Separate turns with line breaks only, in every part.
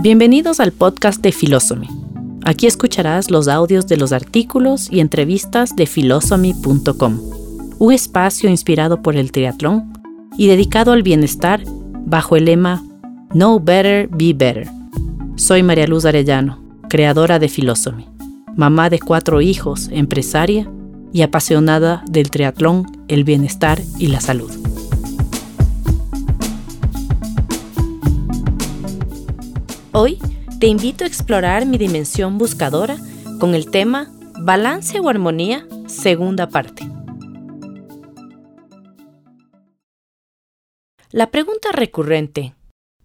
Bienvenidos al podcast de Philosophy. Aquí escucharás los audios de los artículos y entrevistas de philosophy.com, un espacio inspirado por el triatlón y dedicado al bienestar bajo el lema Know Better, Be Better. Soy María Luz Arellano, creadora de Philosophy, mamá de cuatro hijos, empresaria y apasionada del triatlón, el bienestar y la salud. Hoy te invito a explorar mi dimensión buscadora con el tema Balance o Armonía, segunda parte. La pregunta recurrente,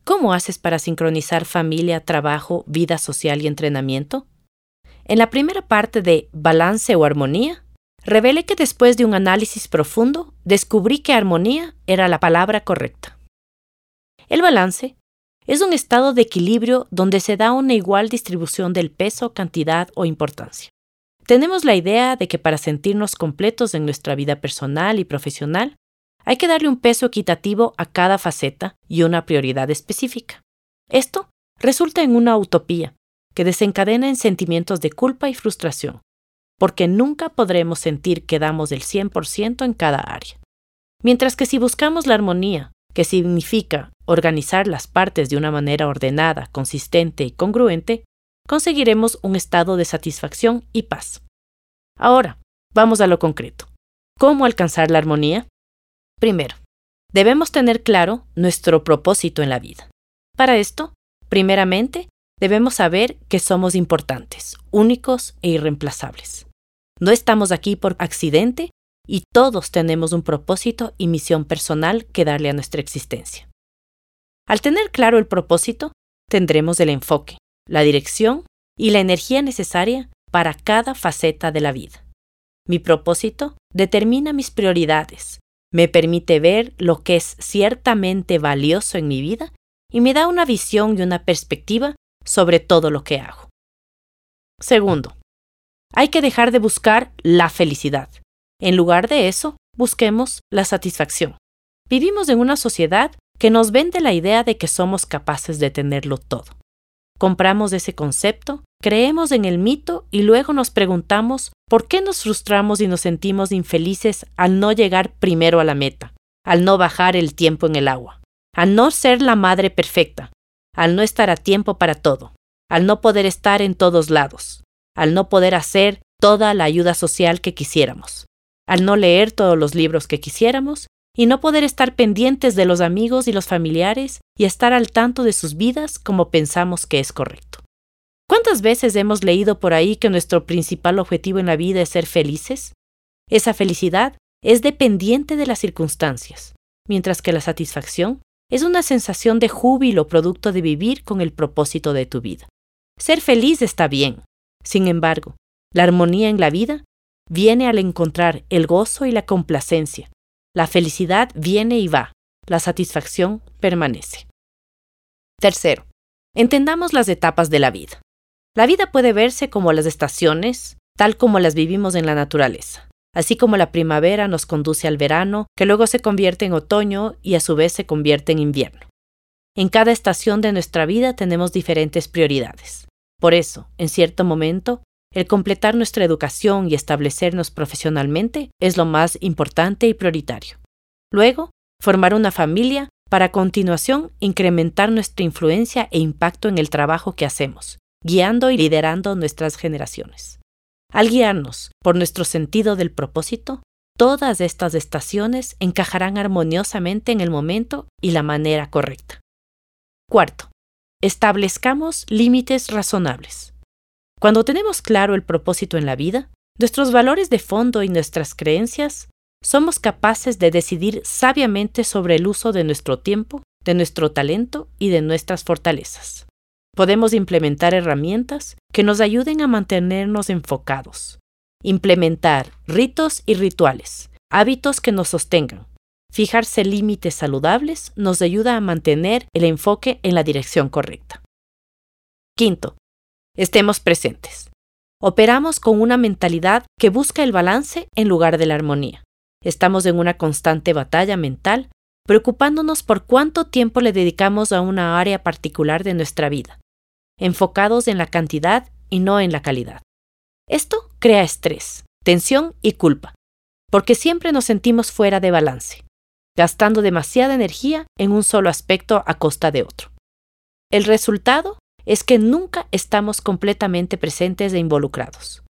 ¿cómo haces para sincronizar familia, trabajo, vida social y entrenamiento? En la primera parte de Balance o Armonía, revelé que después de un análisis profundo, descubrí que armonía era la palabra correcta. El balance es un estado de equilibrio donde se da una igual distribución del peso, cantidad o importancia. Tenemos la idea de que para sentirnos completos en nuestra vida personal y profesional, hay que darle un peso equitativo a cada faceta y una prioridad específica. Esto resulta en una utopía que desencadena en sentimientos de culpa y frustración, porque nunca podremos sentir que damos el 100% en cada área. Mientras que si buscamos la armonía, que significa organizar las partes de una manera ordenada, consistente y congruente, conseguiremos un estado de satisfacción y paz. Ahora, vamos a lo concreto. ¿Cómo alcanzar la armonía? Primero, debemos tener claro nuestro propósito en la vida. Para esto, primeramente, debemos saber que somos importantes, únicos e irreemplazables. No estamos aquí por accidente y todos tenemos un propósito y misión personal que darle a nuestra existencia. Al tener claro el propósito, tendremos el enfoque, la dirección y la energía necesaria para cada faceta de la vida. Mi propósito determina mis prioridades, me permite ver lo que es ciertamente valioso en mi vida y me da una visión y una perspectiva sobre todo lo que hago. Segundo, hay que dejar de buscar la felicidad. En lugar de eso, busquemos la satisfacción. Vivimos en una sociedad que nos vende la idea de que somos capaces de tenerlo todo. Compramos ese concepto, creemos en el mito y luego nos preguntamos por qué nos frustramos y nos sentimos infelices al no llegar primero a la meta, al no bajar el tiempo en el agua, al no ser la madre perfecta, al no estar a tiempo para todo, al no poder estar en todos lados, al no poder hacer toda la ayuda social que quisiéramos, al no leer todos los libros que quisiéramos y no poder estar pendientes de los amigos y los familiares y estar al tanto de sus vidas como pensamos que es correcto. ¿Cuántas veces hemos leído por ahí que nuestro principal objetivo en la vida es ser felices? Esa felicidad es dependiente de las circunstancias, mientras que la satisfacción es una sensación de júbilo producto de vivir con el propósito de tu vida. Ser feliz está bien. Sin embargo, la armonía en la vida viene al encontrar el gozo y la complacencia, la felicidad viene y va, la satisfacción permanece. Tercero, entendamos las etapas de la vida. La vida puede verse como las estaciones, tal como las vivimos en la naturaleza. Así como la primavera nos conduce al verano, que luego se convierte en otoño y a su vez se convierte en invierno. En cada estación de nuestra vida tenemos diferentes prioridades. Por eso, en cierto momento, el completar nuestra educación y establecernos profesionalmente es lo más importante y prioritario. Luego, formar una familia para a continuación incrementar nuestra influencia e impacto en el trabajo que hacemos, guiando y liderando nuestras generaciones. Al guiarnos por nuestro sentido del propósito, todas estas estaciones encajarán armoniosamente en el momento y la manera correcta. Cuarto, establezcamos límites razonables. Cuando tenemos claro el propósito en la vida, nuestros valores de fondo y nuestras creencias, somos capaces de decidir sabiamente sobre el uso de nuestro tiempo, de nuestro talento y de nuestras fortalezas. Podemos implementar herramientas que nos ayuden a mantenernos enfocados, implementar ritos y rituales, hábitos que nos sostengan. Fijarse límites saludables nos ayuda a mantener el enfoque en la dirección correcta. Quinto, estemos presentes. Operamos con una mentalidad que busca el balance en lugar de la armonía. Estamos en una constante batalla mental, preocupándonos por cuánto tiempo le dedicamos a una área particular de nuestra vida, enfocados en la cantidad y no en la calidad. Esto crea estrés, tensión y culpa, porque siempre nos sentimos fuera de balance, gastando demasiada energía en un solo aspecto a costa de otro. El resultado es que nunca estamos completamente presentes e involucrados.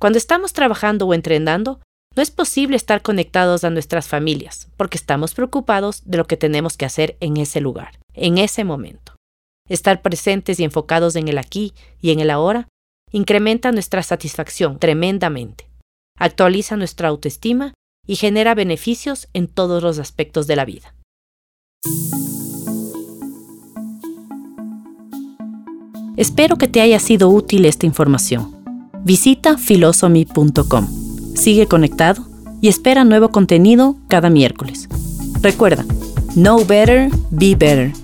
Cuando estamos trabajando o entrenando, no es posible estar conectados a nuestras familias, porque estamos preocupados de lo que tenemos que hacer en ese lugar, en ese momento. Estar presentes y enfocados en el aquí y en el ahora incrementa nuestra satisfacción tremendamente, actualiza nuestra autoestima y genera beneficios en todos los aspectos de la vida. Espero que te haya sido útil esta información. Visita filosomy.com. Sigue conectado y espera nuevo contenido cada miércoles. Recuerda, know better, be better